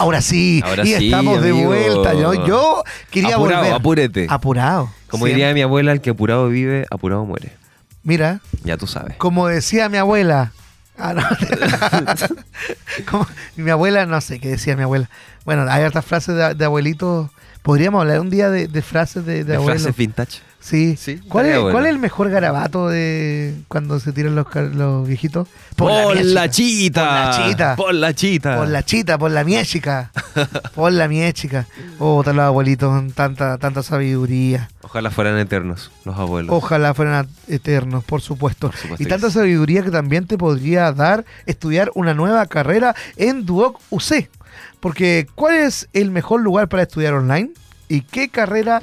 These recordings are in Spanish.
Ahora sí, Ahora y sí, estamos de vuelta. Yo, yo quería Apurado, volver. apúrete. Apurado. Como Siempre. diría mi abuela, el que apurado vive, apurado muere. Mira, Ya tú sabes. como decía mi abuela. Ah, no. Como- mi abuela, no sé qué decía mi abuela. Bueno, hay hartas frases de, de abuelitos. Podríamos hablar un día de, de frases de, de, frases vintage. Sí. Sí, ¿Cuál, es, bueno. ¿Cuál es el mejor garabato de cuando se tiran los, los viejitos? ¡Por la chica. chita! Por la chita. ¡Por la chita! Por la chita, por la mía chica. Por la mía chica. Oh, tal los abuelitos con tanta, tanta sabiduría. Ojalá fueran eternos los abuelos. Ojalá fueran eternos, por supuesto. Por supuesto y tanta sabiduría que también te podría dar estudiar una nueva carrera en Duoc UC. Porque, ¿cuál es el mejor lugar para estudiar online? ¿Y qué carrera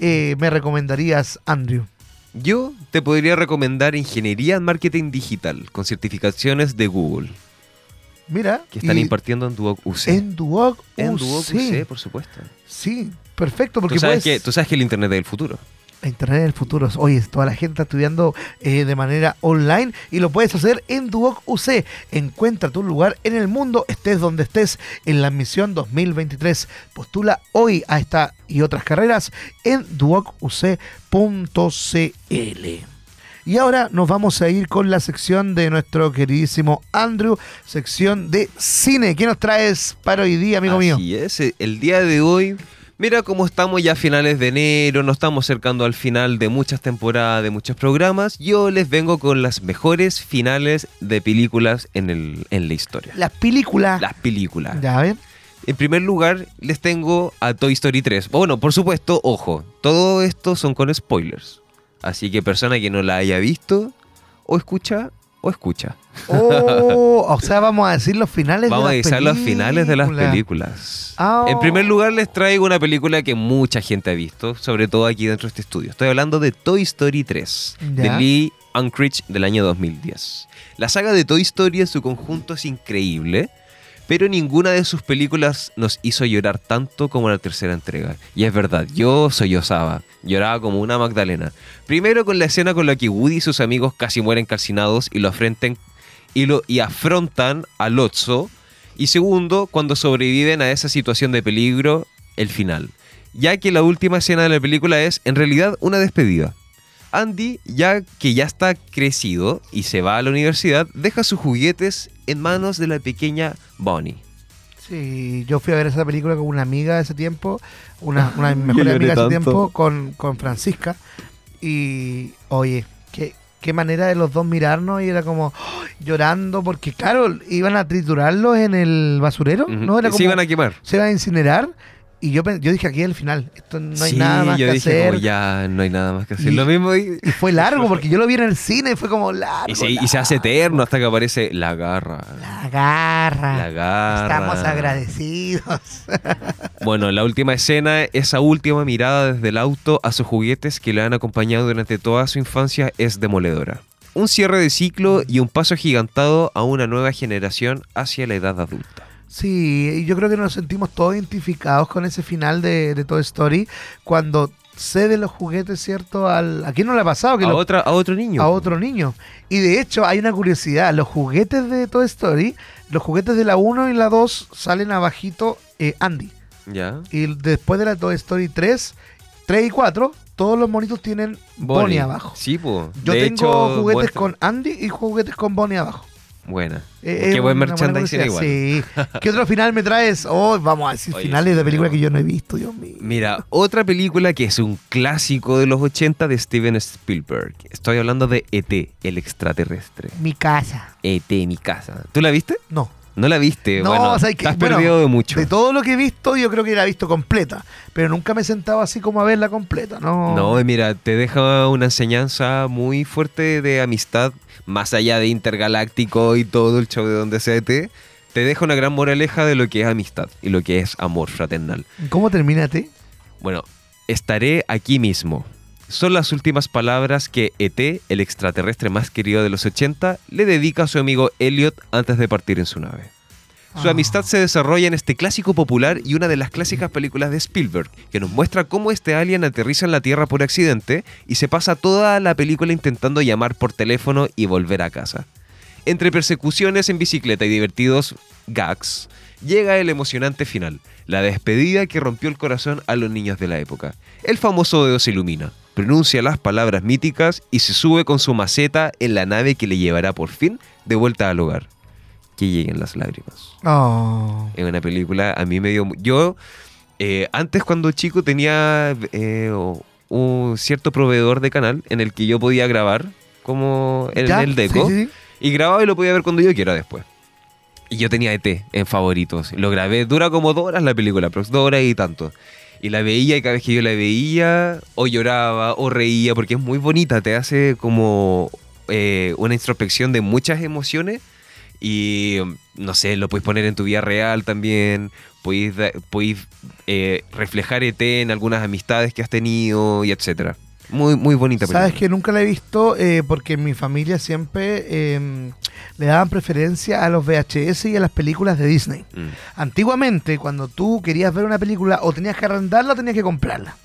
eh, me recomendarías, Andrew? Yo te podría recomendar Ingeniería en Marketing Digital con certificaciones de Google Mira. que están impartiendo en Duoc UC. En Duoc UC. En Duoc UC, por supuesto. Sí, perfecto. Porque Tú sabes, puedes- que, tú sabes que el Internet es el futuro. Internet del futuro. Oye, toda la gente está estudiando eh, de manera online y lo puedes hacer en Duoc UC. Encuentra tu lugar en el mundo, estés donde estés, en la admisión 2023. Postula hoy a esta y otras carreras en duocuc.cl. Y ahora nos vamos a ir con la sección de nuestro queridísimo Andrew, sección de cine. ¿Qué nos traes para hoy día, amigo mío? Así es, eh, el día de hoy, mira cómo estamos ya a finales de enero, nos estamos acercando al final de muchas temporadas, de muchos programas. Yo les vengo con las mejores finales de películas en, el, en la historia. Las películas. Las películas. Ya, a ver. En primer lugar, les tengo a Toy Story 3. Bueno, por supuesto, ojo, todo esto son con spoilers. Así que persona que no la haya visto, o escucha, o escucha. Oh, o sea, vamos a decir los finales Vamos a de las revisar los finales de las películas. películas. Ah. En primer lugar, les traigo una película que mucha gente ha visto, sobre todo aquí dentro de este estudio. Estoy hablando de Toy Story 3, de. Lee Unkrich del año 2010. La saga de Toy Story en su conjunto es increíble, pero ninguna de sus películas nos hizo llorar tanto como la tercera entrega. Y es verdad, yo sollozaba, lloraba como una Magdalena. Primero con la escena con la que Woody y sus amigos casi mueren calcinados y lo afrenten y, lo, y afrontan a Lotso. Y segundo, cuando sobreviven a esa situación de peligro, el final. Ya que la última escena de la película es en realidad una despedida. Andy, ya que ya está crecido y se va a la universidad, deja sus juguetes en manos de la pequeña Bonnie. Sí, yo fui a ver esa película con una amiga de ese tiempo, una, una de mis mejores amigas de ese tiempo, con, con Francisca. Y, oye, qué, qué manera de los dos mirarnos y era como llorando, porque claro, iban a triturarlos en el basurero. ¿no? Era como, Se iban a quemar. se iban a incinerar. Y yo, yo dije aquí al final, esto no hay Sí, nada más yo que dije, hacer. como, ya no hay nada más que hacer. Y- Lo mismo y, Y fue largo, porque yo lo vi en el cine y fue como largo. y se, y se hace largo. eterno hasta que aparece la garra. La garra. La garra. Estamos agradecidos. Bueno, la última escena, esa última mirada desde el auto a sus juguetes que le han acompañado durante toda su infancia es demoledora. Un cierre de ciclo y un paso agigantado a una nueva generación hacia la edad adulta. Sí, y yo creo que nos sentimos todos identificados con ese final de, de Toy Story cuando cede los juguetes, ¿cierto? Al, ¿A quién no le ha pasado? Que A, lo- otra, a otro niño. a otro niño. Y de hecho hay una curiosidad, los juguetes de Toy Story, los juguetes de la 1 y la 2 salen abajito eh, Andy. Ya. Y después de la Toy Story 3, 3 y 4, todos los monitos tienen Bonnie, abajo. Sí, pues. Yo tengo juguetes con Andy y juguetes con Bonnie abajo. Buena. Eh, Qué es buen merchandising igual. Sí. ¿Qué otro final me traes? Oh, vamos a decir Oye, finales de películas que yo no he visto, Dios mío. Mira, otra película que es un clásico de los 80 de Steven Spielberg. Estoy hablando de E.T., el extraterrestre. Mi casa. E.T., mi casa. ¿Tú la viste? No. ¿No la viste? No, bueno, o sea, que- te has bueno, perdido de mucho. De todo lo que he visto, yo creo que la he visto completa. Pero nunca me he sentado así como a verla completa, ¿no? No, mira, te deja una enseñanza muy fuerte de amistad, más allá de intergaláctico y todo el show de donde sea ET. Te deja una gran moraleja de lo que es amistad y lo que es amor fraternal. ¿Cómo termina T? Bueno, estaré aquí mismo. Son las últimas palabras que ET, el extraterrestre más querido de los 80, le dedica a su amigo Elliot antes de partir en su nave. Su Ah. amistad se desarrolla en este clásico popular y una de las clásicas películas de Spielberg, que nos muestra cómo este alien aterriza en la Tierra por accidente y se pasa toda la película intentando llamar por teléfono y volver a casa. Entre persecuciones en bicicleta y divertidos gags, llega el emocionante final, la despedida que rompió el corazón a los niños de la época. El famoso dedo se ilumina, pronuncia las palabras míticas y se sube con su maceta en la nave que le llevará por fin de vuelta al hogar. Que lleguen las lágrimas. Oh. En una película a mí me dio... Yo eh, antes cuando chico tenía eh, un cierto proveedor de canal en el que yo podía grabar como en el deco. Sí, sí, sí. Y grababa y lo podía ver cuando yo quiera después. Y yo tenía ET en favoritos. Lo grabé, dura como dos horas la película, pero dos horas y tanto. Y la veía y cada vez que yo la veía, o lloraba, o reía, porque es muy bonita, te hace como eh, una introspección de muchas emociones. Y no sé, lo puedes poner en tu vida real también. Podéis, eh, reflejar ET en algunas amistades que has tenido y etcétera. Muy, muy bonita película. Sabes que nunca la he visto eh, porque en mi familia siempre eh, le daban preferencia a los VHS y a las películas de Disney. Mm. Antiguamente, cuando tú querías ver una película, o tenías que arrendarla o tenías que comprarla.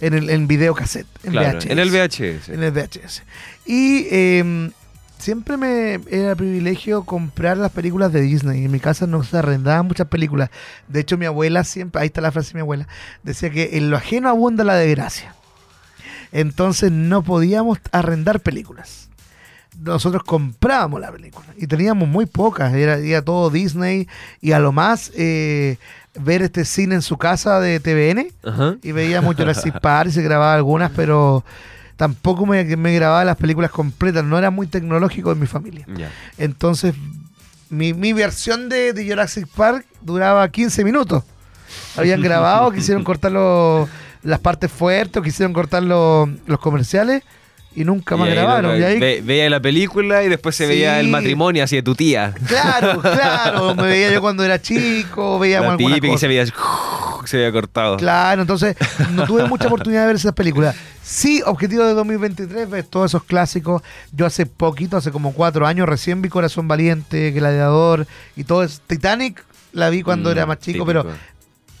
En el en videocassette, en Claro, VHS. en el VHS. En el VHS. Y eh, siempre me era privilegio comprar las películas de Disney. En mi casa no se arrendaban muchas películas. De hecho, mi abuela siempre, ahí está la frase de mi abuela, decía que en lo ajeno abunda la desgracia. Entonces no podíamos arrendar películas. Nosotros comprábamos la película y teníamos muy pocas. Era, era todo Disney y a lo más eh, ver este cine en su casa de TVN Ajá. y veíamos Jurassic Park y se grababa algunas, pero tampoco me, me grababa las películas completas. No era muy tecnológico en mi familia. Entonces, mi, mi versión de, de Jurassic Park duraba 15 minutos. Habían grabado, quisieron cortar los- las partes fuertes, o quisieron cortar los, los comerciales y nunca más Y grabaron. lo- Y ahí, ve- veía la película y después se veía el matrimonio así de tu tía. claro, claro, me veía yo cuando era chico, veíamos La típica y se veía se veía cortado. Claro, entonces no tuve mucha oportunidad de ver esas películas. Sí, objetivo de 2023, ver todos esos clásicos. Yo hace poquito, hace como cuatro años, recién vi Corazón Valiente, Gladiador y todo eso. Titanic la vi cuando Mm, era más chico, típico. pero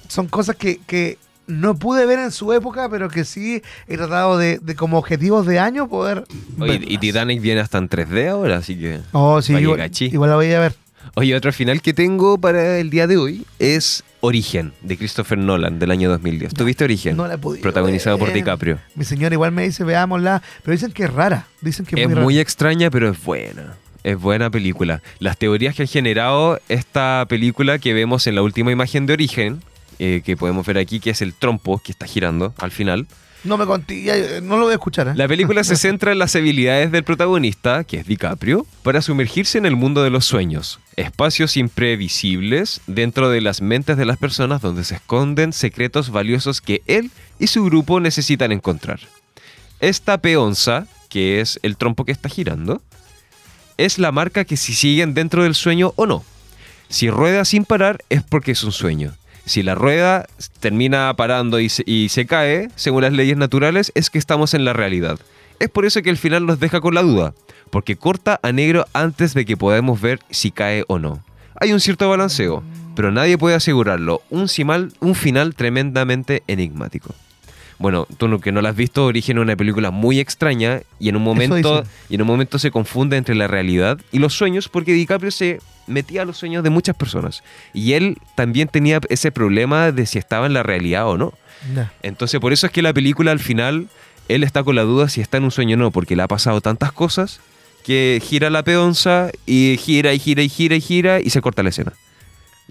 son cosas que, que no pude ver en su época, pero que sí he tratado de, de como objetivos de año poder Oye, y. Titanic viene hasta en 3D ahora, así que... Oh, sí, igual, igual la voy a ver. Oye, otro final que tengo para el día de hoy es Origen, de Christopher Nolan, del año 2010. ¿Tuviste Origen? No la podido Protagonizado por ver. DiCaprio. Mi señora igual me dice, veámosla, pero dicen que es rara. Dicen que es, Es muy, muy rara. extraña, pero es buena. Es buena película. Las teorías que han generado esta película que vemos en la última imagen de Origen, eh, que podemos ver aquí, que es el trompo que está girando al final. No me conté, no lo voy a escuchar. ¿eh? La película se centra en las habilidades del protagonista, que es DiCaprio, para sumergirse en el mundo de los sueños, espacios imprevisibles dentro de las mentes de las personas donde se esconden secretos valiosos que él y su grupo necesitan encontrar. Esta peonza, que es el trompo que está girando, es la marca que si siguen dentro del sueño o no. Si rueda sin parar es porque es un sueño. Si la rueda termina parando y se, y se cae, según las leyes naturales, es que estamos en la realidad. Es por eso que el final nos deja con la duda, porque corta a negro antes de que podamos ver si cae o no. Hay un cierto balanceo, pero nadie puede asegurarlo. Un, simal- un final tremendamente enigmático. Bueno, tú no- que no la has visto, Origen una película muy extraña y en un momento y en un momento se confunde entre la realidad y los sueños porque DiCaprio se metía los sueños de muchas personas y él también tenía ese problema de si estaba en la realidad o no. Entonces por eso es que la película al final él está con la duda si está en un sueño o no porque le ha pasado tantas cosas que gira la peonza y gira y gira y gira y gira y se corta la escena.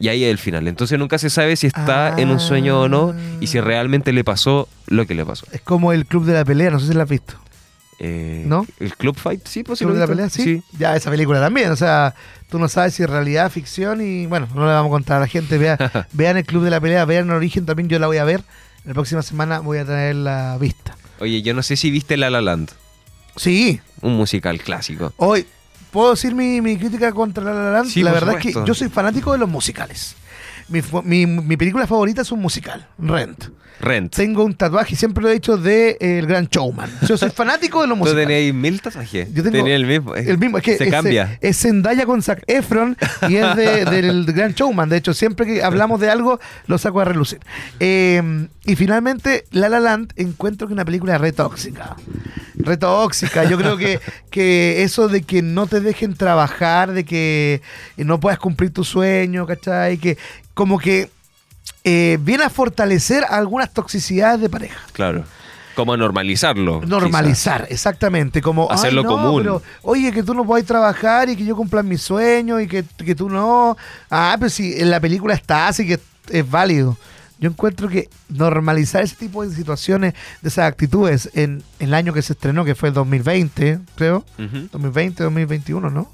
Y ahí es el final. Entonces nunca se sabe si está en un sueño o no y si Ah. realmente le pasó lo que le pasó. Es como el club de la pelea, no sé si la has visto. Eh, ¿No? ¿El Club Fight? Sí, pues ¿Club de la pelea? Sí. Ya, esa película también. O sea, tú no sabes si es realidad, ficción y bueno, no le vamos a contar a la gente. Vea, vean el club de la pelea, vean el origen también. Yo la voy a ver. La próxima semana voy a traer la vista. Oye, yo no sé si viste La La Land, Sí, un musical clásico. hoy puedo decir mi, mi crítica contra La La Land. Sí, la verdad es que yo soy fanático de los musicales. Mi, mi- mi película favorita es un musical, Rent. Rent. Tengo un tatuaje, siempre lo he dicho, de eh, El Gran Showman. Yo soy fanático de los ¿Tú musicales. tenías mil tatuajes? Yo tengo Tenía el mismo. El mismo, es que Se es, cambia. Es Zendaya con Zac Efron y es de- del Gran Showman. De hecho, siempre que hablamos de algo, lo saco a relucir. Eh, y finalmente, La La Land encuentro que es una película re tóxica. Re tóxica. Yo creo que, que eso de que no te dejen trabajar, de que no puedas cumplir tu sueño, ¿cachai? Que como que eh, viene a fortalecer algunas toxicidades de pareja. Claro. Como normalizarlo. Normalizar, exactamente. Como Hacerlo "Ay, no, común". pero, oye, que tú no puedes trabajar y que yo cumpla mis sueños y que, que tú no. Ah, pero si en la película está así que es válido. Yo encuentro que normalizar ese tipo de situaciones, de esas actitudes, en, el año que se estrenó, que fue el 2020, creo. quizás. Ujú. 2020, 2021, ¿no?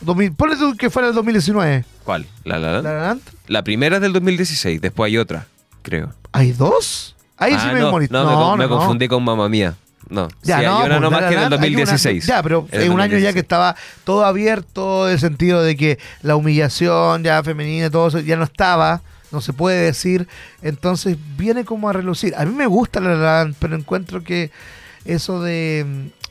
2000, ponle tú que fuera el 2019. ¿Cuál? ¿La La Land? ¿La La Land? La primera es del 2016, después hay otra, creo. ¿Hay dos? Ahí sí Ah, me no, molest- no, me, con- me confundí con Mamma Mía. No, Ya, sí, no, hay una pues, nomás que en el Land, hay una- 2016. ya, pero En un año ya 2016. que estaba todo abierto, en el sentido de que la humillación ya femenina y todo eso ya no estaba, no se puede decir. Entonces viene como a relucir. A mí me gusta La La pero encuentro que eso de,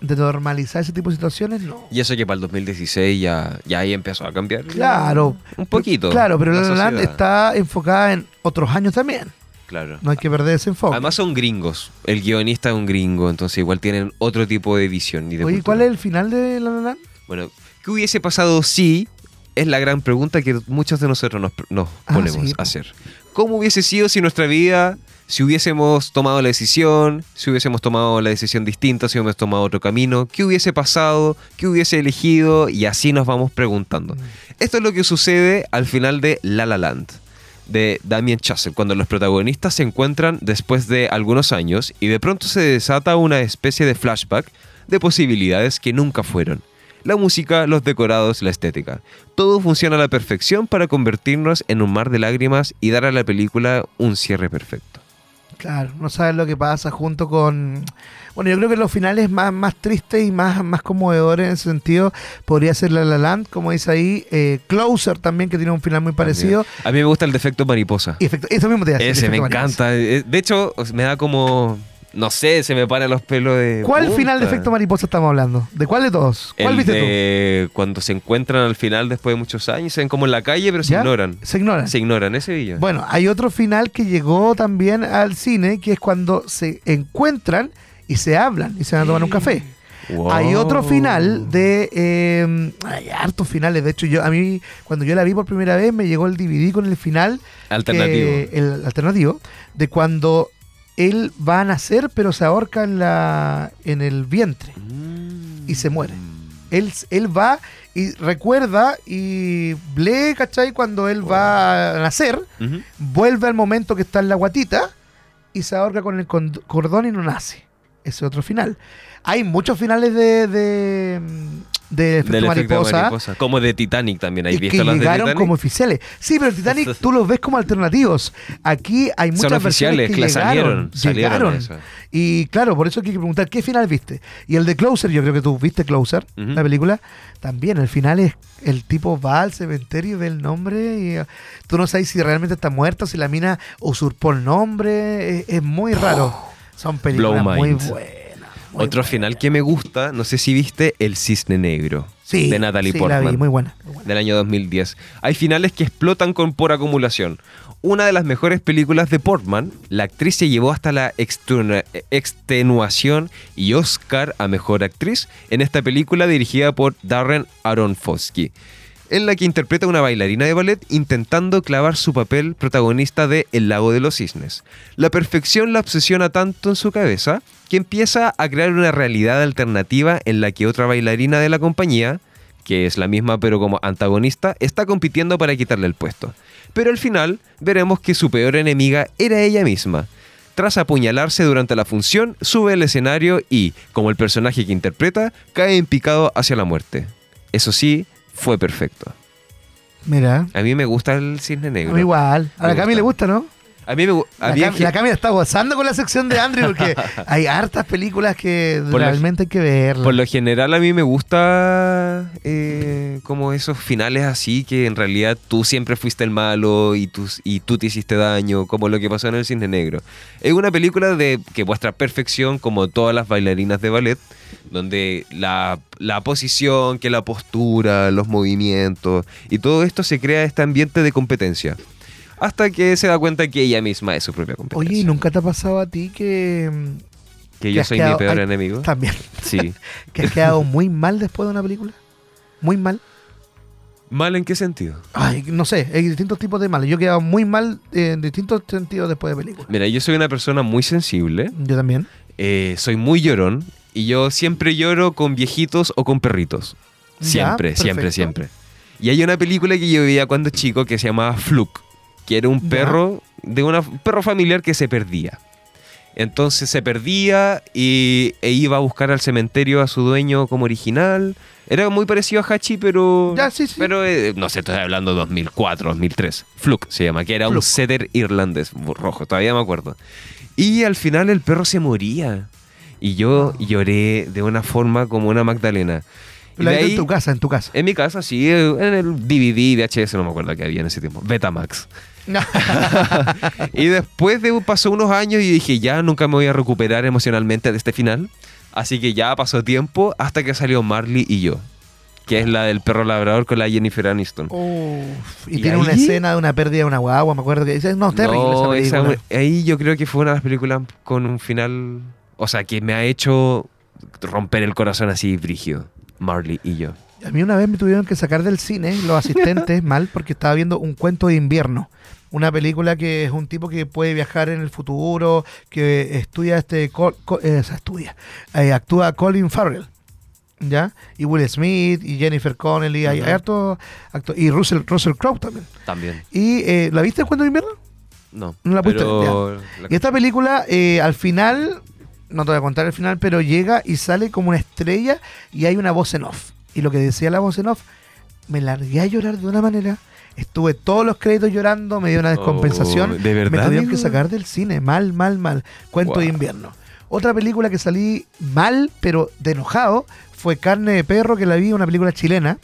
de normalizar ese tipo de situaciones, no. Y eso que para el 2016 ya, ya ahí empezó a cambiar. Claro. Un poquito. Claro, pero La La Land está enfocada en otros años también. Claro. No hay que perder ese enfoque. Además son gringos. El guionista es un gringo, entonces igual tienen otro tipo de visión. Y de Oye, cultura. ¿cuál es el final de La La Land? Bueno, ¿qué hubiese pasado si? Es la gran pregunta que muchos de nosotros nos, nos Ah, ponemos sí, a hacer. ¿Cómo hubiese sido si nuestra vida, si hubiésemos tomado la decisión, si hubiésemos tomado la decisión distinta, si hubiésemos tomado otro camino? ¿Qué hubiese pasado? ¿Qué hubiese elegido? Y así nos vamos preguntando. Mm. Esto es lo que sucede al final de La La Land de Damien Chazelle, cuando los protagonistas se encuentran después de algunos años y de pronto se desata una especie de flashback de posibilidades que nunca fueron. La música, los decorados, la estética. Todo funciona a la perfección para convertirnos en un mar de lágrimas y dar a la película un cierre perfecto. Claro, no sabes lo que pasa junto con... Bueno, yo creo que los finales más, más tristes y más, más conmovedores en ese sentido podría ser La La Land, como dice ahí, eh, Closer también, que tiene un final muy parecido. A mí me gusta el defecto mariposa. Y efecto- eso mismo te Ese me mariposa. encanta. Eh, De hecho, me da como... No sé, se me paran los pelos de... ¿Cuál punta. final de efecto mariposa estamos hablando? ¿De cuál de todos? ¿Cuál El viste de cuando se encuentran al final después de muchos años, se ven como en la calle, pero se ignoran. tú? Se ignoran. Se ignoran, ese video. Bueno, hay otro final que llegó también al cine, que es cuando se encuentran y se hablan y se van a tomar un café. Hay otro final de. eh, hay hartos finales. De hecho, yo a mí, cuando yo la vi por primera vez, me llegó el DVD con el final. Alternativo. que- el alternativo. De cuando él va a nacer, pero se ahorca en, la, en el vientre. y se muere. Él, él va y recuerda y lee, ¿cachai? Cuando él va a nacer, vuelve al momento que está en la guatita y se ahorca con el cordón y no nace. Ese es otro final. Hay muchos finales de, de, efecto Del efecto mariposa. mariposa. Como de Titanic también. ¿Hay Y que de llegaron Titanic? como oficiales. Sí, pero el Titanic tú los ves como alternativos. Aquí hay muchas Son oficiales, versiones que llegaron, salieron. salieron llegaron. Y claro, por eso hay que preguntar, ¿qué final viste? Y el de Closer, yo creo que tú viste Closer, la película, también el final es el tipo va al cementerio y ve el nombre y eh, tú no sabes si realmente está muerta, si la mina usurpó el nombre, es, es muy raro. Son películas Blow muy buenas. Muy Otro final que me gusta, no sé si viste El Cisne Negro. sí, de Natalie sí, la Portman. vi, muy buena. muy buena. del año 2010. Hay finales que explotan con por acumulación. Una de las mejores películas de Portman, la actriz se llevó hasta la extenu- extenuación y Oscar a Mejor Actriz en esta película dirigida por Darren Aronofsky, en la que interpreta una bailarina de ballet intentando clavar su papel protagonista de El lago de los cisnes. La perfección la obsesiona tanto en su cabeza que empieza a crear una realidad alternativa en la que otra bailarina de la compañía, que es la misma pero como antagonista, está compitiendo para quitarle el puesto. Pero al final veremos que su peor enemiga era ella misma. Tras apuñalarse durante la función, sube al escenario y, como el personaje que interpreta, cae en picado hacia la muerte. Eso sí, fue perfecto. Mira, A mí me gusta el cisne a negro. mí igual. A la Cami le gusta, ¿no? A mí me La, Cam- Cami está gozando con la sección de Andrew porque hay hartas películas que Por lo- realmente hay que verlas. Por lo general a mí me gusta eh, como esos finales así que en realidad tú siempre fuiste el malo y tú, y tú te hiciste daño, como lo que pasó en el Cisne Negro. Es una película de que muestra perfección como todas las bailarinas de ballet, donde la, la posición, que la postura, los movimientos y todo esto se crea este ambiente de competencia. Hasta que se da cuenta que ella misma es su propia competencia. Oye, ¿y nunca te ha pasado a ti que... mm, que yo soy quedado- mi peor ay, enemigo. También. Sí. que has quedado muy mal después de una película? Muy mal. ¿Mal en qué sentido? Ay, no sé, hay distintos tipos de mal. Yo he quedado muy mal eh, en distintos sentidos después de películas. Mira, yo soy una persona muy sensible. Yo también. Eh, soy muy llorón y yo siempre lloro con viejitos o con perritos. Ya, Siempre, siempre, siempre. Y hay una película que yo veía cuando chico que se llamaba Fluke, que era un Ya. perro de una- un perro familiar que se perdía. Entonces se perdía y, e iba a buscar al cementerio a su dueño como original. Era muy parecido a Hachi, pero. Ya, sí, sí. Pero eh, no sé, estoy hablando de 2004, 2003. Fluke se llama, que era un setter irlandés rojo, todavía me acuerdo. Y al final el perro se moría. Y yo Oh. lloré de una forma como una Magdalena. La viste en ahí- tu casa, en tu casa. en mi casa, sí, en el DVD, VHS, no me acuerdo qué había en ese tiempo. Betamax. y después de pasó unos años y dije, ya nunca me voy a recuperar emocionalmente de este final. Así que ya pasó tiempo hasta que salió Marley y yo. Que es la del perro labrador con la Jennifer Aniston. Uf, y, ¿Y tiene una escena de una pérdida de una guagua, me acuerdo que dice, no, terrible No, esa esa- película. ahí yo creo que fue una de las películas con un final, o sea, que me ha hecho romper el corazón así brígido. Marley y yo. A mí una vez me tuvieron que sacar del cine los asistentes mal porque estaba viendo un cuento de invierno. Una película que es un tipo que puede viajar en el futuro, que estudia este, Col- Co- eh, estudia, eh, actúa Colin Farrell, ¿ya? Y Will Smith y Jennifer Connelly, hay, hay hartos acto- y Russell, Russell Crowe también. También. Y eh, ¿la viste de invierno? No. No la pudiste pero la- Y esta película, eh, al final, no te voy a contar el final, pero llega y sale como una estrella y hay una voz en off. Y lo que decía la voz en off, me largué a llorar de una manera. Estuve todos los créditos llorando, me dio una descompensación. Oh, ¿de verdad, Me tuvieron que sacar del cine, mal, mal, mal. Cuento de invierno. Otra película que salí mal, pero de enojado, fue Carne de Perro, que la vi, una película chilena.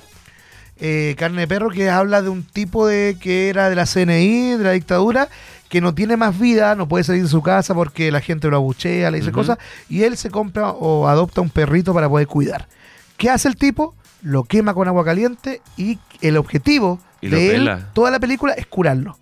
Eh, Carne de Perro que habla de un tipo de que era de la CNI, de la dictadura, que no tiene más vida, no puede salir de su casa porque la gente lo abuchea, le dice cosas, y él se compra o adopta un perrito para poder cuidar. ¿Qué hace el tipo? Lo quema con agua caliente y el objetivo Y lo de él, pela. toda la película, es curarlo.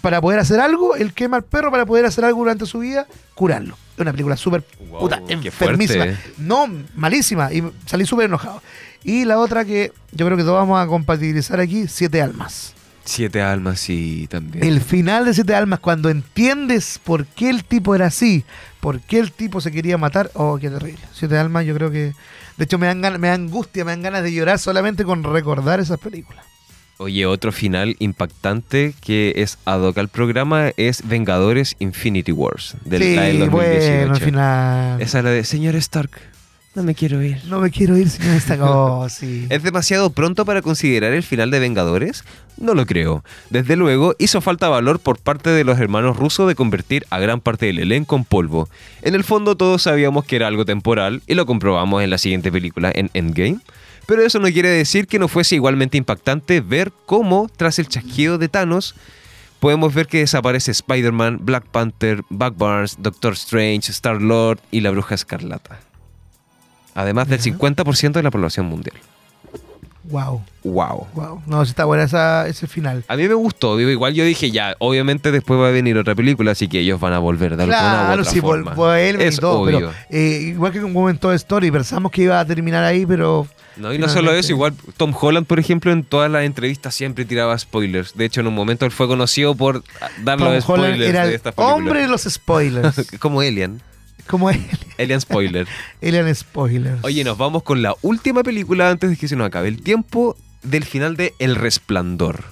Para poder hacer algo, él quema al perro para poder hacer algo durante su vida, curarlo. Es una película súper Wow, puta, enfermísima. fuerte. No, malísima. Y salí súper enojado. Y la otra que yo creo que todos vamos a compatibilizar aquí, Siete Almas. Siete almas, sí, también. El final de Siete Almas, cuando entiendes por qué el tipo era así, por qué el tipo se quería matar, oh, qué terrible. Siete Almas, yo creo que. De hecho, me dan, me dan angustia, me dan ganas de llorar solamente con recordar esas películas. Oye, otro final impactante que es ad hoc al programa es Vengadores Infinity Wars. Del, sí, la del 2018. bueno, al final. Esa es la de Señor Stark. No me quiero ir. No me quiero ir esta cosa. sí. ¿Es demasiado pronto para considerar el final de Vengadores? No lo creo. Desde luego, hizo falta valor por parte de los hermanos rusos de convertir a gran parte del elenco en polvo. En el fondo todos sabíamos que era algo temporal y lo comprobamos en la siguiente película, en Endgame. Pero eso no quiere decir que no fuese igualmente impactante ver cómo, tras el chasquido de Thanos, podemos ver que desaparece Spider-Man, Black Panther, Buck Barnes, Doctor Strange, Star-Lord y la Bruja Escarlata. Además del Ya. 50% de la población mundial. Wow, ¡Wow! wow. No, está buena esa, ese final. A mí me gustó, digo, igual yo dije ya, obviamente después va a venir otra película, así que ellos van a volver de alguna u Claro, otra sí, forma. es y todo, obvio. pero eh, igual que con Women Toy Story, pensamos que iba a terminar ahí, pero no, y no solo eso, igual Tom Holland, por ejemplo, en todas las entrevistas siempre tiraba spoilers. De hecho, en un momento él fue conocido por dar Tom los Holland spoilers era de el hombre de los spoilers. Como Alien. Como él, Alien Spoiler. Alien Spoilers. Oye, nos vamos con la última película antes de que se nos acabe el tiempo del final de El Resplandor.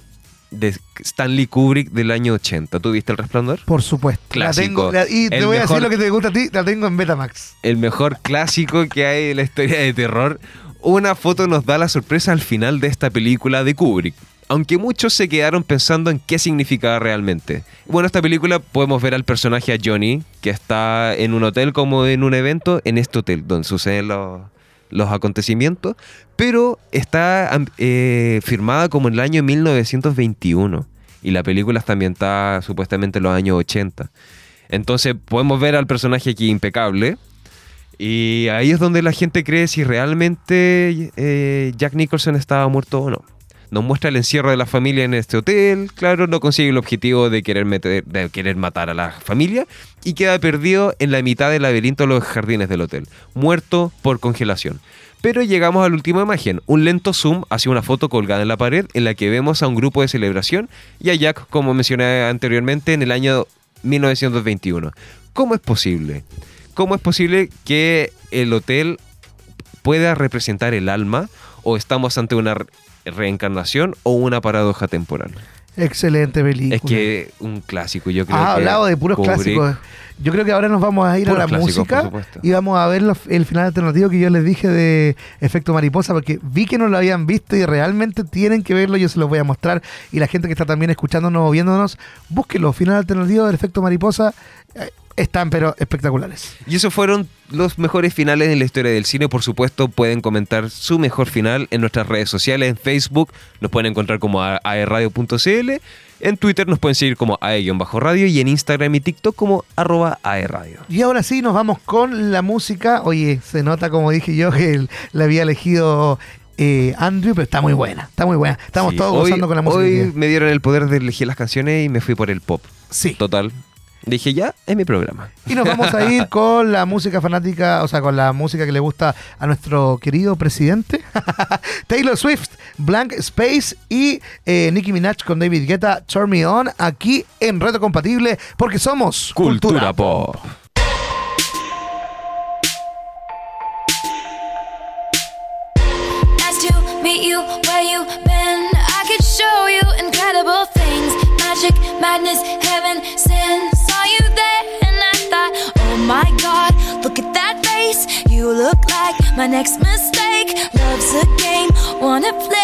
De Stanley Kubrick del año 80. ¿Tú viste El Resplandor? Por supuesto. Clásico. La tengo, la- y te El voy a decir lo que te gusta a ti, la tengo en Betamax. el mejor clásico que hay en la historia de terror. Una foto nos da la sorpresa al final de esta película de Kubrick. aunque muchos se quedaron pensando en qué significaba realmente. Bueno, esta película podemos ver al personaje a Johnny, que está en un hotel como en un evento, en este hotel donde suceden los, acontecimientos, pero está eh, firmada como en el año 1921 y la película está ambientada supuestamente en los años 80. Entonces podemos ver al personaje aquí impecable. Y ahí es donde la gente cree si realmente eh, Jack Nicholson estaba muerto o no nos muestra el encierro de la familia en este hotel, claro, no consigue el objetivo de querer, meter, de querer matar a la familia y queda perdido en la mitad del laberinto de los jardines del hotel, muerto por congelación. Pero llegamos a la última imagen, un lento zoom hacia una foto colgada en la pared en la que vemos a un grupo de celebración y a Jack, como mencioné anteriormente, en el año 1921. ¿Cómo es posible? ¿Cómo es posible que el hotel pueda representar el alma o estamos ante una reencarnación o una paradoja temporal. Excelente película. Es que un clásico, yo creo. Ah, hablado de puros clásicos. Yo creo que ahora nos vamos a ir a la música y vamos a ver el final alternativo que yo les dije de Efecto Mariposa, porque vi que no lo habían visto y realmente tienen que verlo. Yo se los voy a mostrar. Y la gente que está también escuchándonos o viéndonos, búsquenlo. Final alternativo del Efecto Mariposa. Están pero espectaculares. Y esos fueron los mejores finales en la historia del cine. Por supuesto, pueden comentar su mejor final en nuestras redes sociales. En Facebook nos pueden encontrar como aerradio.cl. En Twitter nos pueden seguir como ae-radio y en Instagram y TikTok como arroba aerradio. Y ahora sí, nos vamos con la música. Oye, se nota como dije yo que la había elegido eh, Andrew, pero está muy buena, está muy buena. Estamos todos gozando con la música. Hoy me dieron el poder de elegir las canciones y me fui por el pop. Sí. Total. Dije, ya, es mi programa. Y nos vamos a ir con la música fanática, o sea, con la música que le gusta a nuestro querido presidente. Taylor Swift, Blank Space y eh, Nicki Minaj con David Guetta, Turn Me On, aquí en Reto Compatible, porque somos Cultura, Pop. Magic, madness, heaven, sin. Saw you there and I thought, oh my god, look at that face. You look like my next mistake. Love's a game, wanna play.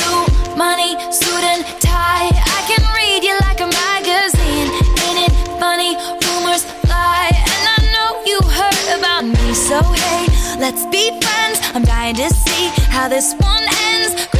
New money, suit and tie. I can read you like a magazine. Ain't it funny? Rumors fly, and I know you heard about me. So hey, let's be friends. I'm dying to see how this one ends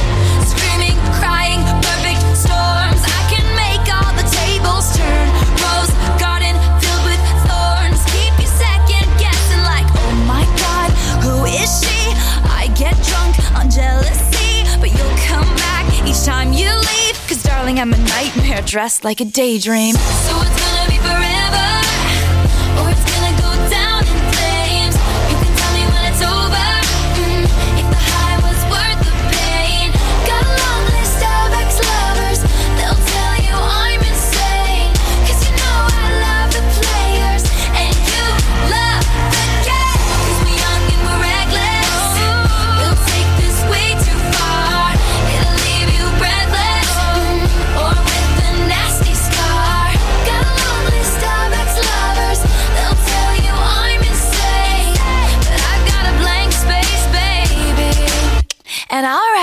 Jealousy, but you'll come back each time you leave. Cause darling, I'm a nightmare dressed like a daydream. So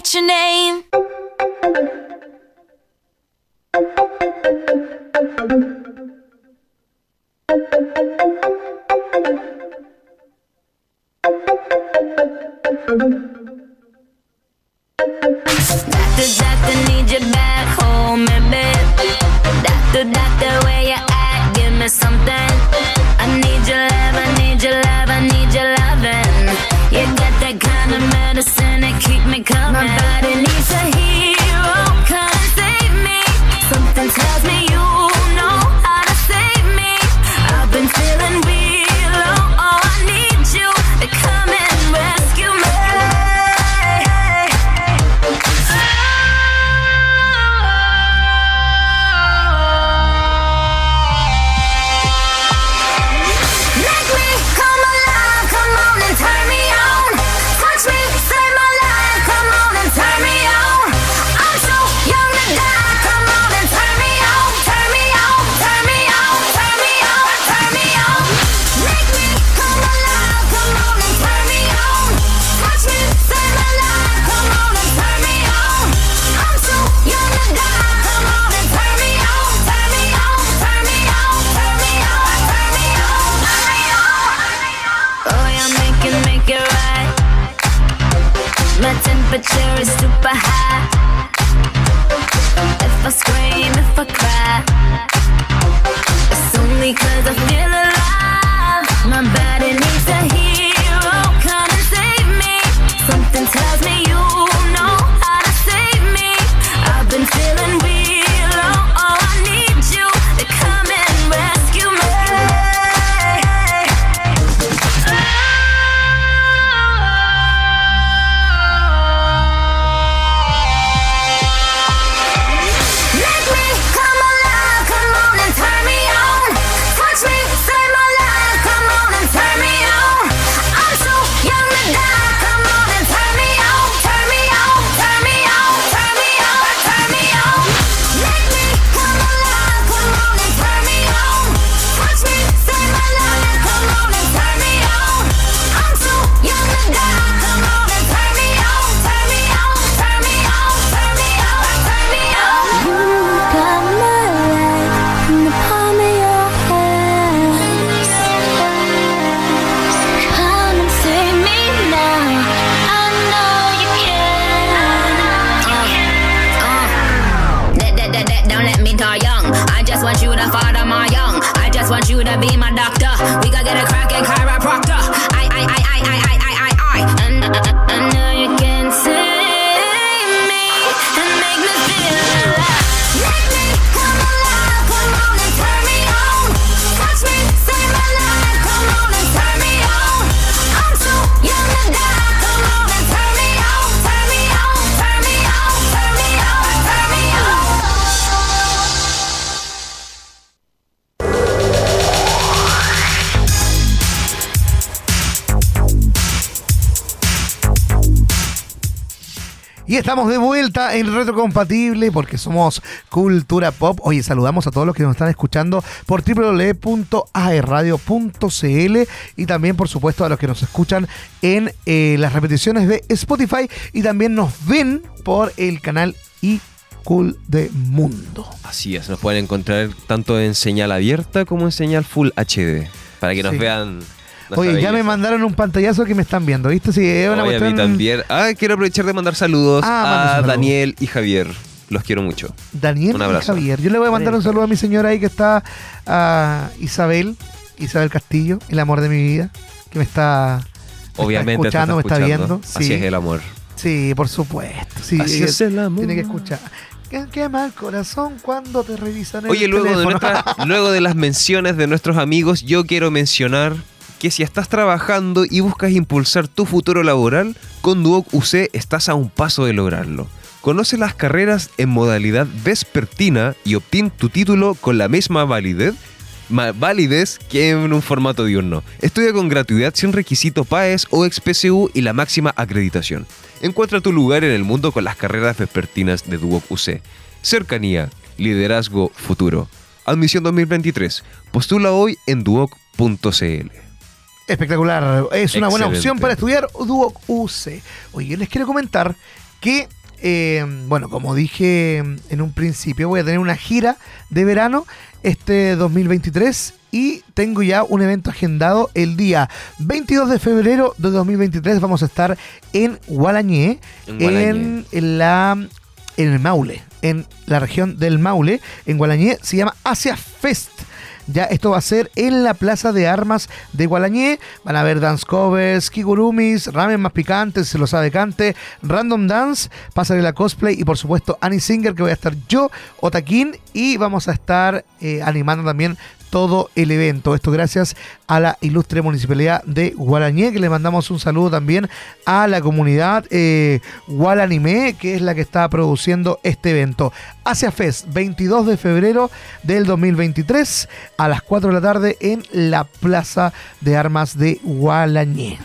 write your name. Doctor, doctor, need you back home, baby. Doctor, doctor, where you at? Give me something. keep me coming. My body Estamos de vuelta en Retrocompatible porque somos cultura pop. Oye, saludamos a todos los que nos están escuchando por www.aerradio.cl y también, por supuesto, a los que nos escuchan en eh, las repeticiones de Spotify y también nos ven por el canal y cool de mundo. Así es, nos pueden encontrar tanto en señal abierta como en señal full HD, para que nos vean Oye, ya me mandaron un pantallazo que me están viendo, ¿viste? Sí, es una Oye, a mí cuestión- también. Ah, quiero aprovechar de mandar saludos Ah, manda a saludos. Daniel y Javier. Los quiero mucho. Daniel Un y abrazo. Javier. Yo le voy a mandar un saludo a mi señora ahí que está, a Isabel, Isabel Castillo, el amor de mi vida, que me está, me Obviamente. está escuchando, me está viendo. Así Sí. es el amor. Sí, por supuesto. Sí, Así ella es el amor. Tiene que escuchar. Qué, qué mal corazón cuando te revisan el Oye, luego de, teléfono. nuestra- luego de las menciones de nuestros amigos, yo quiero mencionar que si estás trabajando y buscas impulsar tu futuro laboral, con Duoc UC estás a un paso de lograrlo. Conoce las carreras en modalidad vespertina y obtén tu título con la misma validez, que en un formato diurno. Estudia con gratuidad sin requisito PAES o ex-PSU y la máxima acreditación. Encuentra tu lugar en el mundo con las carreras vespertinas de Duoc UC. Cercanía, liderazgo, futuro. Admisión 2023. Postula hoy en duoc.cl. Espectacular. Es una buena opción para estudiar Duoc UC. Oye, les quiero comentar que, eh, bueno, como dije en un principio, voy a tener una gira de verano este 2023 y tengo ya un evento agendado el día 22 de febrero de 2023. Vamos a estar en Gualañé, En Gualañé. en, en la en el Maule, en la región del Maule, en Gualañé, se llama Asia Fest. Ya esto va a ser en la Plaza de Armas de Gualañé. Van a haber dance covers, kigurumis, ramen más picantes, se lo sabe cante, random dance, pasarela cosplay y por supuesto Annie Singer que voy a estar yo, Otaquín y vamos a estar eh, animando también todo el evento. Esto gracias a la ilustre municipalidad de Gualañé, que le mandamos un saludo también a la comunidad eh, Gualanime, que es la que está produciendo este evento. Asia Fest, 22 de febrero del 2023, a las 4 de la tarde en la Plaza de Armas de Gualañé.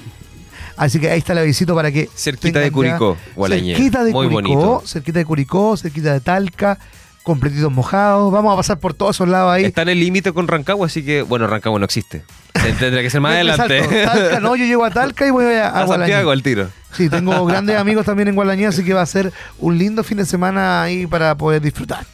Así que ahí está el avisito para que. Cerquita de Curicó, Gualañé. Cerquita de Muy Curicó, bonito. cerquita de Curicó, cerquita de Talca, completitos mojados. Vamos a pasar por todos esos lados ahí. Está en el límite con Rancagua, así que, bueno, Rancagua no existe. Tendría que ser más adelante. Talca, no, yo llego a Talca y voy a, a A. Santiago al tiro. Sí, tengo grandes amigos también en Gualañé, así que va a ser un lindo fin de semana ahí para poder disfrutar.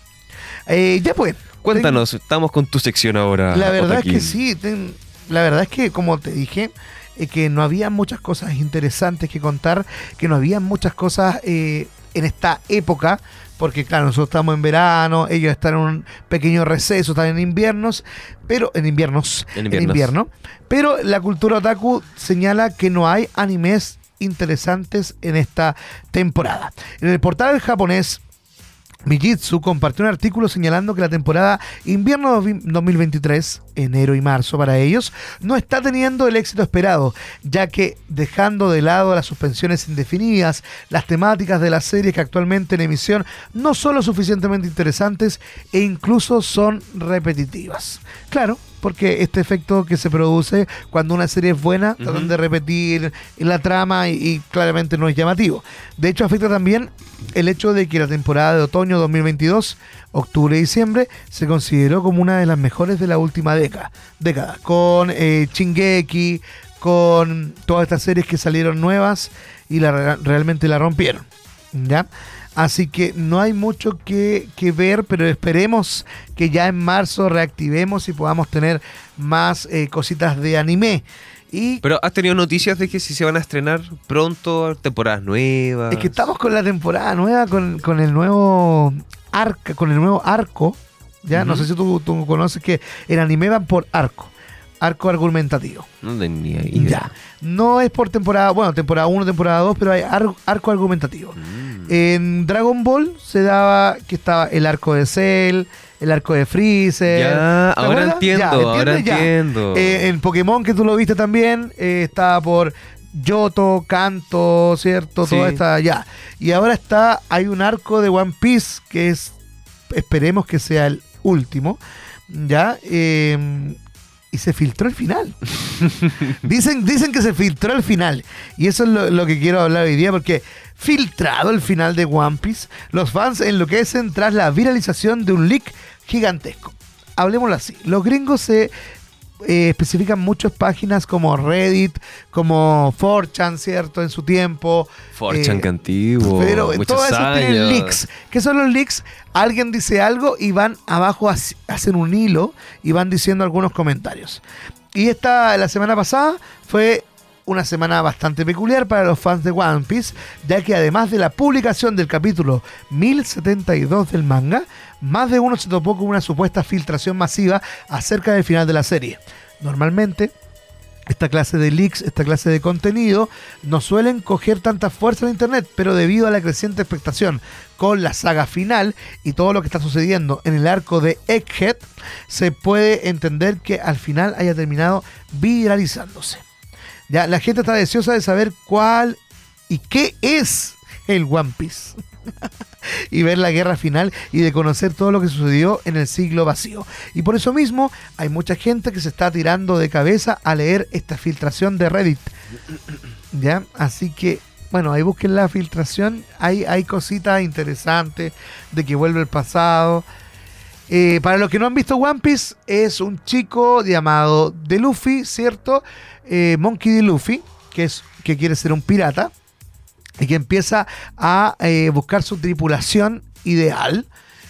Eh, ya pues. Cuéntanos, estamos con tu sección ahora. La verdad es que sí, ten- la verdad es que como te dije, eh, que no había muchas cosas interesantes que contar, que no había muchas cosas eh, en esta época, porque claro, nosotros estamos en verano, ellos están en un pequeño receso, están en inviernos, pero en inviernos, En en, inviernos. invierno, pero la cultura otaku señala que no hay animes interesantes en esta temporada. En el portal japonés Mijitsu compartió un artículo señalando que la temporada invierno 2023, enero y marzo para ellos, no está teniendo el éxito esperado, ya que dejando de lado las suspensiones indefinidas, las temáticas de las series que actualmente en emisión no son lo suficientemente interesantes e incluso son repetitivas. Claro, porque este efecto que se produce cuando una serie es buena, tratan de repetir la trama y, y claramente no es llamativo. De hecho, afecta también el hecho de que la temporada de otoño 2022, octubre y diciembre, se consideró como una de las mejores de la última década, década con eh, Shingeki, con todas estas series que salieron nuevas y la, realmente la rompieron. ¿Ya? Así que no hay mucho que, que, ver, pero esperemos que ya en marzo reactivemos y podamos tener más eh, cositas de anime. Y Pero has tenido noticias de que si se van a estrenar pronto temporadas nuevas. es que estamos con la temporada nueva, con, con el nuevo arca, con el nuevo arco. Ya, no sé si tú, tú conoces que el anime van por arco, arco argumentativo. No tenía idea. Ya. No es por temporada, bueno, temporada 1, temporada 2, pero hay ar- arco argumentativo. Mm. En Dragon Ball se daba que estaba el arco de Cell, el arco de Freezer. Ya, ¿Te ahora entiendo, Ya, ahora entiendo. Eh, en Pokémon, que tú lo viste también, eh, estaba por Yoto, Kanto, ¿cierto? Sí. Toda esta, ya. Y ahora está, hay un arco de One Piece que es, esperemos que sea el último, ¿ya? Eh, y se filtró el final. dicen, dicen que se filtró el final. Y eso es lo, lo que quiero hablar hoy día, porque filtrado el final de One Piece, los fans enloquecen tras la viralización de un leak gigantesco. Hablemoslo así. Los gringos se eh, especifican muchas páginas como Reddit, como 4chan, ¿cierto? En su tiempo. Forchan Eh, que antiguo. Pero todos esos tienen leaks. ¿Qué son los leaks? Alguien dice algo y van abajo, hac- hacen un hilo y van diciendo algunos comentarios. Y esta, la semana pasada, fue una semana bastante peculiar para los fans de One Piece, ya que además de la publicación del capítulo 1072 del manga, más de uno se topó con una supuesta filtración masiva acerca del final de la serie. Normalmente, esta clase de leaks, esta clase de contenido, no suelen coger tanta fuerza en Internet, pero debido a la creciente expectación con la saga final y todo lo que está sucediendo en el arco de Egghead, se puede entender que al final haya terminado viralizándose. Ya, la gente está deseosa de saber cuál y qué es el One Piece. y ver la guerra final y de conocer todo lo que sucedió en el siglo vacío. Y por eso mismo hay mucha gente que se está tirando de cabeza a leer esta filtración de Reddit. ¿Ya? Así que, bueno, ahí busquen la filtración. Hay, hay cositas interesantes de que vuelve el pasado. Eh, para los que no han visto One Piece, es un chico llamado De Luffy, ¿cierto? Eh, Monkey D. Luffy, que, es, que quiere ser un pirata y que empieza a eh, buscar su tripulación ideal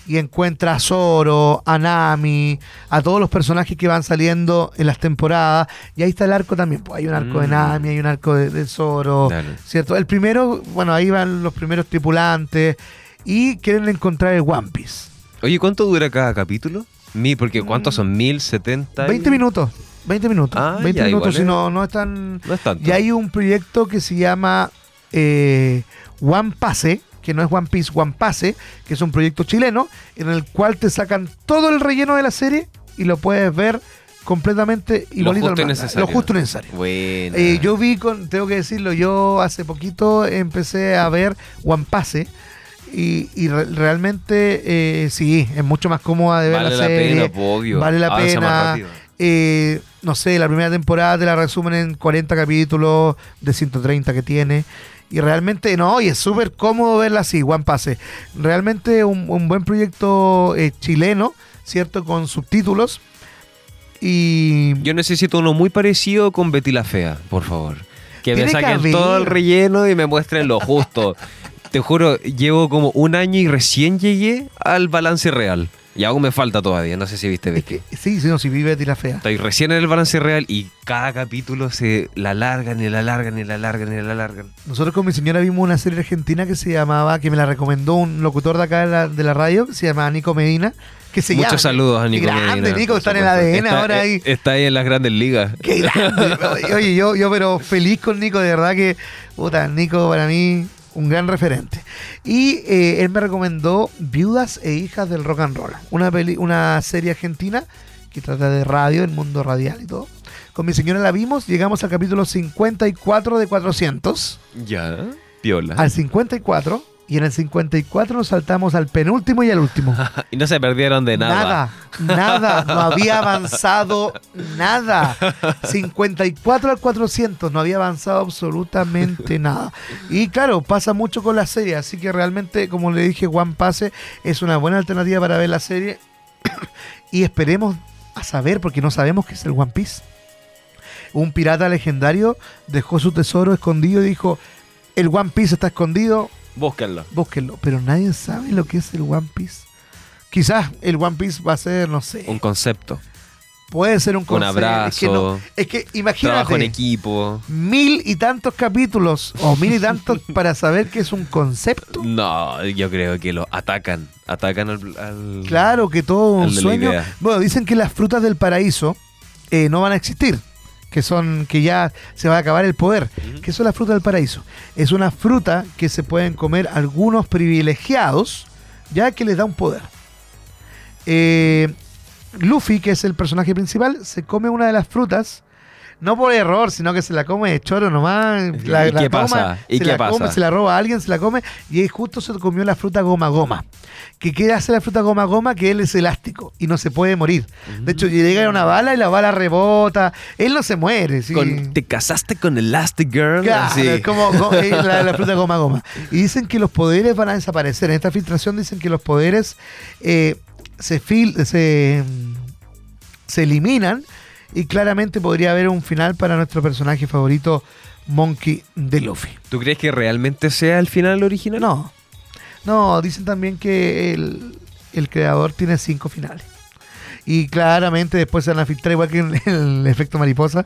y encuentra a Zoro, a Nami, a todos los personajes que van saliendo en las temporadas. Y ahí está el arco también. Pues hay un arco de Mm. Nami, hay un arco de, de Zoro. Dale. ¿Cierto? El primero, bueno, ahí van los primeros tripulantes y quieren encontrar el One Piece. Oye, ¿cuánto dura cada capítulo? Mi, porque ¿cuántos son? ¿Mil setenta? 20 minutos. 20 minutos. Ah, 20 ya, minutos, si no, no es tan... No es tanto. Y hay un proyecto que se llama eh, One Pase, que no es One Piece, One Pase, que es un proyecto chileno, en el cual te sacan todo el relleno de la serie y lo puedes ver completamente Lo igualito justo y al manga. necesario. Lo justo y necesario. Buena. Eh, yo vi con, tengo que decirlo, yo hace poquito empecé a ver One Pase y, y re- realmente eh, sí, es mucho más cómoda de ver vale la serie. pena, po, obvio. Vale la Avanza pena. Eh, no sé, la primera temporada te la resumen en 40 capítulos de 130 que tiene. Y realmente, no, y es súper cómodo verla así, One Pase. Realmente un, un buen proyecto eh, chileno, ¿cierto? Con subtítulos. Y Yo necesito uno muy parecido con Betty la Fea, por favor. Que me que saquen todo el relleno y me muestren lo justo. Te juro, llevo como un año y recién llegué al balance real. Y aún me falta todavía, no sé si viste es Betty. que, sí, sí, no, si vive Betty la fea. Estoy recién en el balance real y cada capítulo se la alargan y la alargan y la alargan y la alargan. Nosotros con mi señora vimos una serie argentina que se llamaba, que me la recomendó un locutor de acá de la, de la radio, que se llama Nico Medina. Que se Muchos llama- saludos a Nico grande, Medina, Nico, está en el. ADN Está- ahora eh, ahí. Está ahí en las grandes ligas. Qué grande. Oye, yo, yo pero feliz con Nico, de verdad que, puta, Nico para mí un gran referente. Y eh, él me recomendó Viudas e Hijas del Rock and Roll, una, peli- una serie argentina que trata de radio, el mundo radial y todo. Con mi señora la vimos, llegamos al capítulo 54 de 400, Ya, piola. al 54, y en el 54 nos saltamos al penúltimo y al último. Y no se perdieron de nada. Nada, nada, no había avanzado nada. 54 al 400, no había avanzado absolutamente nada. Y claro, pasa mucho con la serie, así que realmente, como le dije, One Pase es una buena alternativa para ver la serie. y esperemos a saber, porque no sabemos qué es el One Piece. Un pirata legendario dejó su tesoro escondido y dijo, el One Piece está escondido, Búsquenlo. búsquenlo. Pero nadie sabe lo que es el One Piece. Quizás el One Piece va a ser, no sé, Un concepto. puede ser un Un concepto. Es que, no- abrazo. es que Trabajo en imagínate, equipo. mil y tantos capítulos o mil y tantos para saber que es un concepto. No, yo creo que lo atacan. Atacan al. al- Claro que todo un sueño. Bueno, dicen que las frutas del paraíso eh, no van a existir. Que son, que ya se va a acabar el poder. ¿Qué son las frutas del paraíso? Es una fruta que se pueden comer algunos privilegiados, ya que les da un poder. Eh, Luffy, que es el personaje principal, se come una de las frutas, no por error, sino que se la come de choro nomás. La, ¿Y la qué toma, pasa? ¿Y se qué la come, pasa? se la roba a alguien, se la come, y justo se comió la fruta goma goma. Que quiere hacer la fruta goma goma que él es elástico y no se puede morir. De hecho, llega una bala y la bala rebota. Él no se muere. ¿sí? Con- ¿Te casaste con Elastic Girl? Claro, es como go- es la, la fruta goma goma. Y dicen que los poderes van a desaparecer. En esta filtración dicen que los poderes eh, se, fil se, se eliminan y claramente podría haber un final para nuestro personaje favorito, Monkey de Luffy. ¿Tú crees que realmente sea el final original? No, no, dicen también que el, el creador tiene cinco finales. Y claramente después se van a filtrar igual que en el efecto mariposa.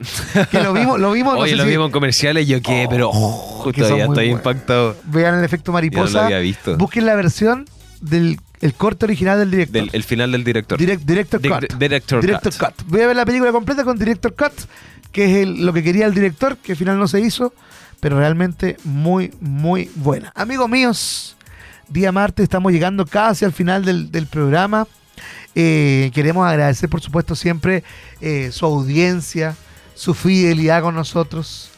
Que lo vimos, lo vimos. no Oye, sé lo si- vimos en comerciales y yo qué, Oh, pero oh, que son todavía estoy impactado. Vean el efecto Yo no lo mariposa. había visto. Busquen la versión del el corte original del director. Del, el final del director. Direct- director Direct- Cut. Director Director Cut. Cut. Voy a ver la película completa con Director Cut, que es el- lo que quería el director, que al final no se hizo, pero realmente muy, muy buena. Amigos míos, día martes, estamos llegando casi al final del, del programa. Eh, queremos agradecer, por supuesto, siempre eh, su audiencia, su fidelidad con nosotros.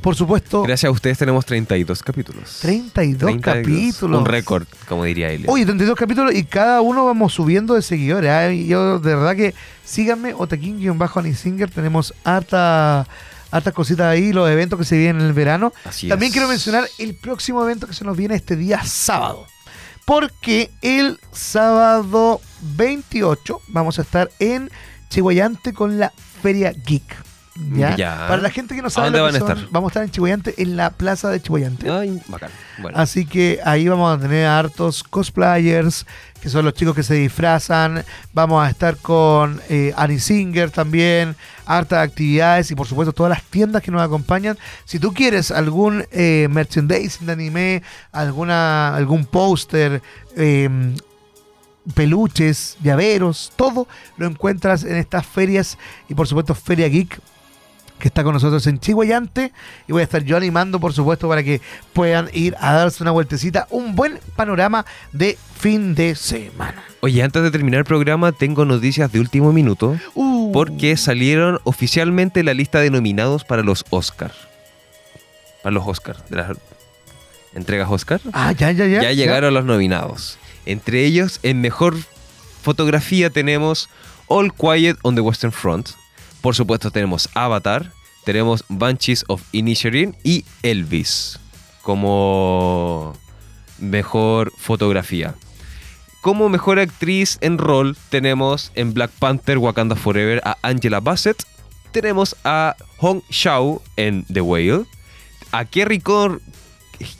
Por supuesto, Gracias a ustedes tenemos 32 capítulos. 32 32. capítulos. Un récord, como diría él. Oye, 32 capítulos y cada uno vamos subiendo de seguidores. Y Yo, de verdad que síganme, Otaking-Anisinger. Tenemos harta, hartas cositas ahí, los eventos que se vienen en el verano. Así También es. quiero mencionar el próximo evento que se nos viene este día sábado. Porque el sábado 28 vamos a estar en Chihuayante con la Feria Geek. ¿Ya? Ya. Para la gente que no ¿A sabe dónde lo que van a son, estar? vamos a estar en Chihuayante en la plaza de Chihuayante. Ay, bacán. Bueno. Así que ahí vamos a tener hartos cosplayers, que son los chicos que se disfrazan. Vamos a estar con eh, Annie Singer también, hartas actividades y por supuesto todas las tiendas que nos acompañan. Si tú quieres algún eh, merchandising de anime, alguna, algún póster, eh, peluches, llaveros, todo lo encuentras en estas ferias y por supuesto Feria Geek que está con nosotros en Chihuayante y voy a estar yo animando por supuesto para que puedan ir a darse una vueltecita, un buen panorama de fin de semana. Oye, antes de terminar el programa, tengo noticias de último minuto. Uh, Porque salieron oficialmente la lista de nominados para los Oscar. Para los Oscar. De las entregas Oscar. Ah, ya, ya, ya. Ya llegaron los nominados. Entre ellos, en mejor fotografía tenemos All Quiet on the Western Front. Por supuesto, tenemos Avatar. Tenemos Banshees of Inisherin y Elvis como mejor fotografía. Como mejor actriz en rol tenemos en Black Panther Wakanda Forever a Angela Bassett. Tenemos a Hong Shao en The Whale. A Kerry, Con-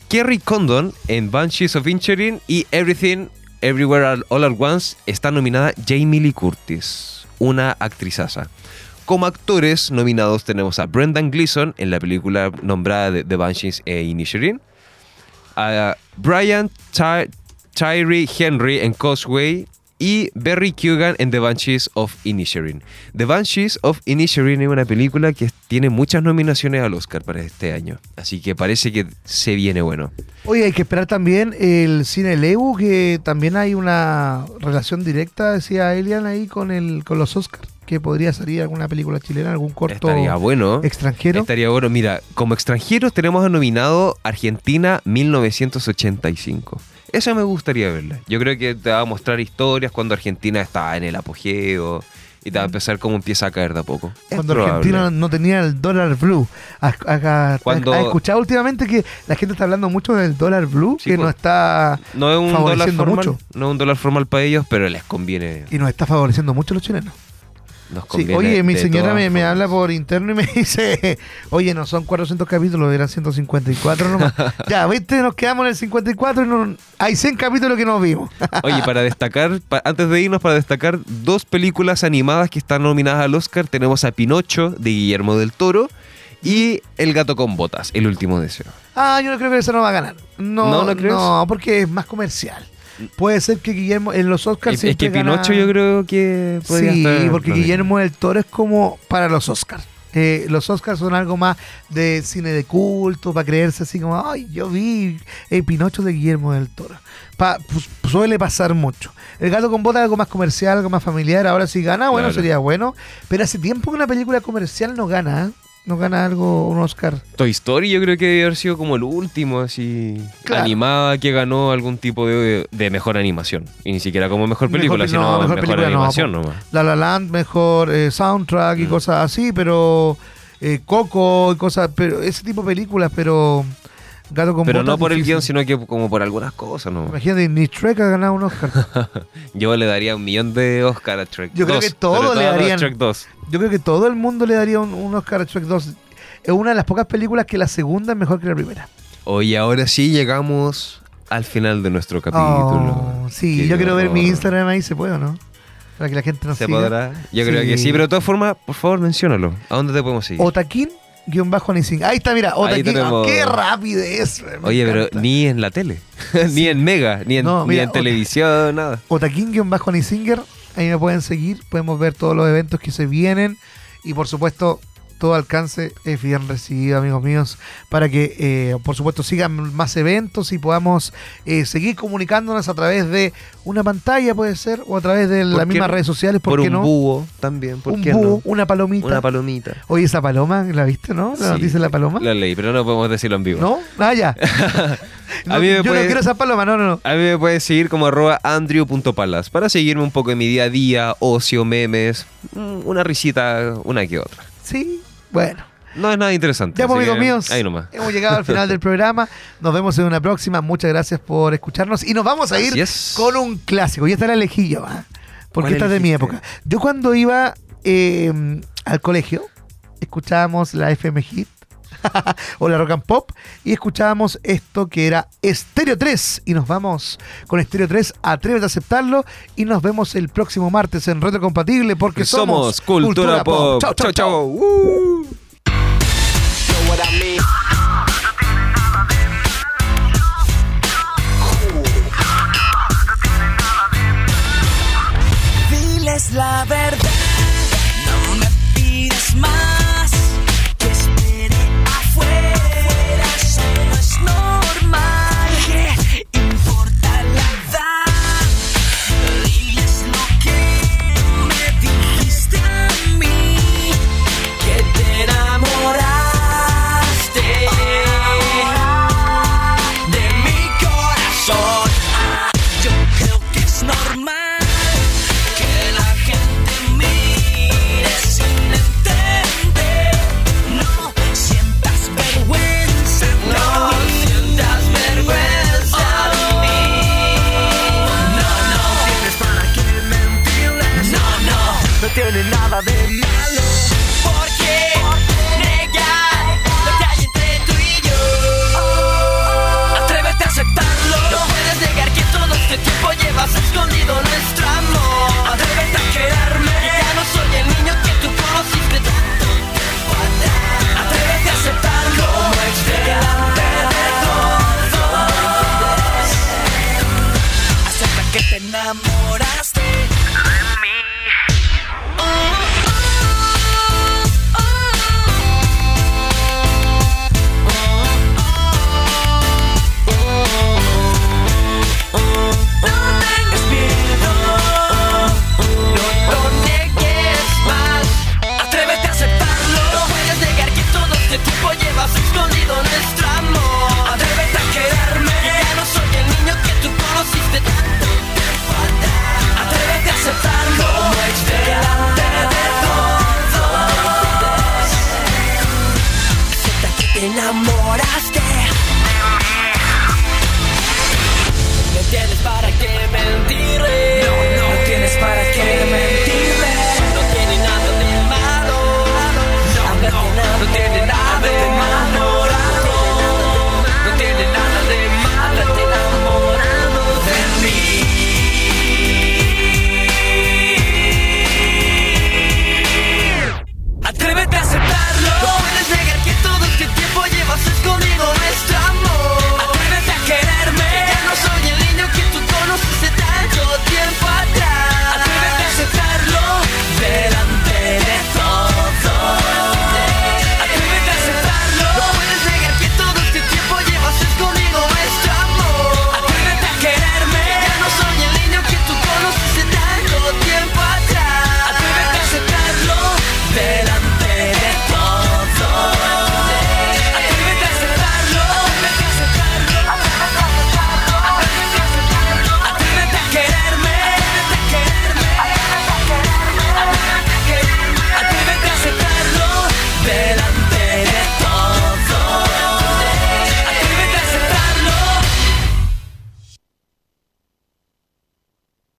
Kerry Condon en Banshees of Inisherin y Everything Everywhere All at Once está nominada Jamie Lee Curtis, una actrizaza. Como actores nominados tenemos a Brendan Gleeson en la película nombrada de The Banshees e Inisherin, a Brian Ty- Tyree Henry en Causeway y Barry Keoghan en The Banshees of Inisherin. The Banshees of Inisherin es una película que tiene muchas nominaciones al Oscar para este año, así que parece que se viene bueno. Oye, hay que esperar también el cine Leu, que también hay una relación directa, decía Elian ahí con el con los Oscars, que podría salir alguna película chilena, algún corto Estaría bueno. extranjero. Estaría bueno. Mira, como extranjeros tenemos nominado Argentina 1985. Esa me gustaría verla. Yo creo que te va a mostrar historias cuando Argentina está en el apogeo y te va a empezar cómo empieza a caer de a poco. Es Cuando probable. Argentina no tenía el dólar blue. ¿Has, escuchado últimamente que la gente está hablando mucho del dólar blue? Sí, que pues. no está no es un dólar favoreciendo formal, mucho. no es un dólar formal para ellos, pero les conviene. y nos está favoreciendo mucho a los chilenos. Nos Sí, oye, mi señora me, habla por interno y me dice, oye, no son 400 capítulos, eran 154 nomás. ya, viste, nos quedamos en el 54 y no, hay 100 capítulos que no vimos. Oye, para destacar, pa- antes de irnos, para destacar dos películas animadas que están nominadas al Oscar, tenemos a Pinocho de Guillermo del Toro y El gato con botas, El último deseo. ah, yo no creo que eso no va a ganar. No, ¿No, no, porque es más comercial. Puede ser que Guillermo en los Oscars Es, es que gana- Pinocho yo creo que podría Sí, estar porque. Guillermo del Toro es como para los Oscars. Eh, los Oscars son algo más de cine de culto, para creerse así como, ay, yo vi el Pinocho de Guillermo del Toro. Pa- pues, suele pasar mucho. El gato con botas es algo más comercial, algo más familiar. Ahora si gana, bueno, Claro. sería bueno. Pero hace tiempo que una película comercial no gana, ¿eh? No gana algo, un Oscar. Toy Story yo creo que debe haber sido como el último así Claro. animada que ganó algún tipo de, de mejor animación. Y ni siquiera como mejor Mejor película, pe- sino no, mejor, mejor película no, animación po. nomás. La La Land, mejor eh, soundtrack y Mm. cosas así, pero eh, Coco y cosas, pero ese tipo de películas, pero Gato con Pero botas no por el guion, sino que como por algunas cosas, ¿no? Imagínate, ni Shrek ha ganado un Oscar. Yo le daría un millón de Oscar a Trek Yo creo 2, que todos sobre le todo a darían- Trek 2. Yo creo que todo el mundo le daría un, un Oscar a Shrek 2. Es una de las pocas películas que la segunda es mejor que la primera. Oye, ahora sí llegamos al final de nuestro capítulo. Oh, sí, yo quiero ver mi. Instagram ahí, ¿se puede o no? Para que la gente nos ¿Se siga. podrá? Yo creo que sí, pero de todas formas, por favor, menciónalo. ¿A dónde te podemos seguir? Otaquín, guion bajo Nising. Ahí está, mira, Otaquín. tenemos- ¡Qué rapidez! me Oye, pero ni en la tele, ni en Mega, ni en, No, ni mira, en otra- televisión, nada. Otaquín-Nisinger, ahí me pueden seguir, podemos ver todos los eventos que se vienen y por supuesto todo alcance es bien recibido amigos míos para que eh, por supuesto sigan más eventos y podamos eh, seguir comunicándonos a través de una pantalla puede ser o a través de ¿Por las mismas redes sociales ¿por, Por qué un no? búho también, ¿por un qué búho, no? una palomita Una palomita. oye esa paloma ¿la viste no? ¿la Sí, noticia de la paloma? La leí, pero no podemos decirlo en vivo. ¿no? ah ya No, A mí me yo puede- no quiero esa paloma no no no A mí me puedes seguir como arroba andrew.palas para seguirme un poco en mi día a día, ocio, memes, mm, una risita, una que otra. sí bueno No es nada interesante. Ya, pues, amigos míos, Ahí nomás. hemos llegado al final del programa. Nos vemos en una próxima. Muchas gracias por escucharnos. Y nos vamos a ir con un clásico. Y esta la elegí yo, ¿ah? porque ¿Cuál esta es de mi época. Yo cuando iba eh, al colegio, escuchábamos la FM Hit o la Rock and Pop y escuchábamos esto que era Stereo 3. Y nos vamos con Stereo 3. Atrévete a aceptarlo. Y nos vemos el próximo martes en Retro Compatible porque somos, somos Cultura, Pop. Chau, chau, chau. Uh. Diles la verdad, no me pidas más.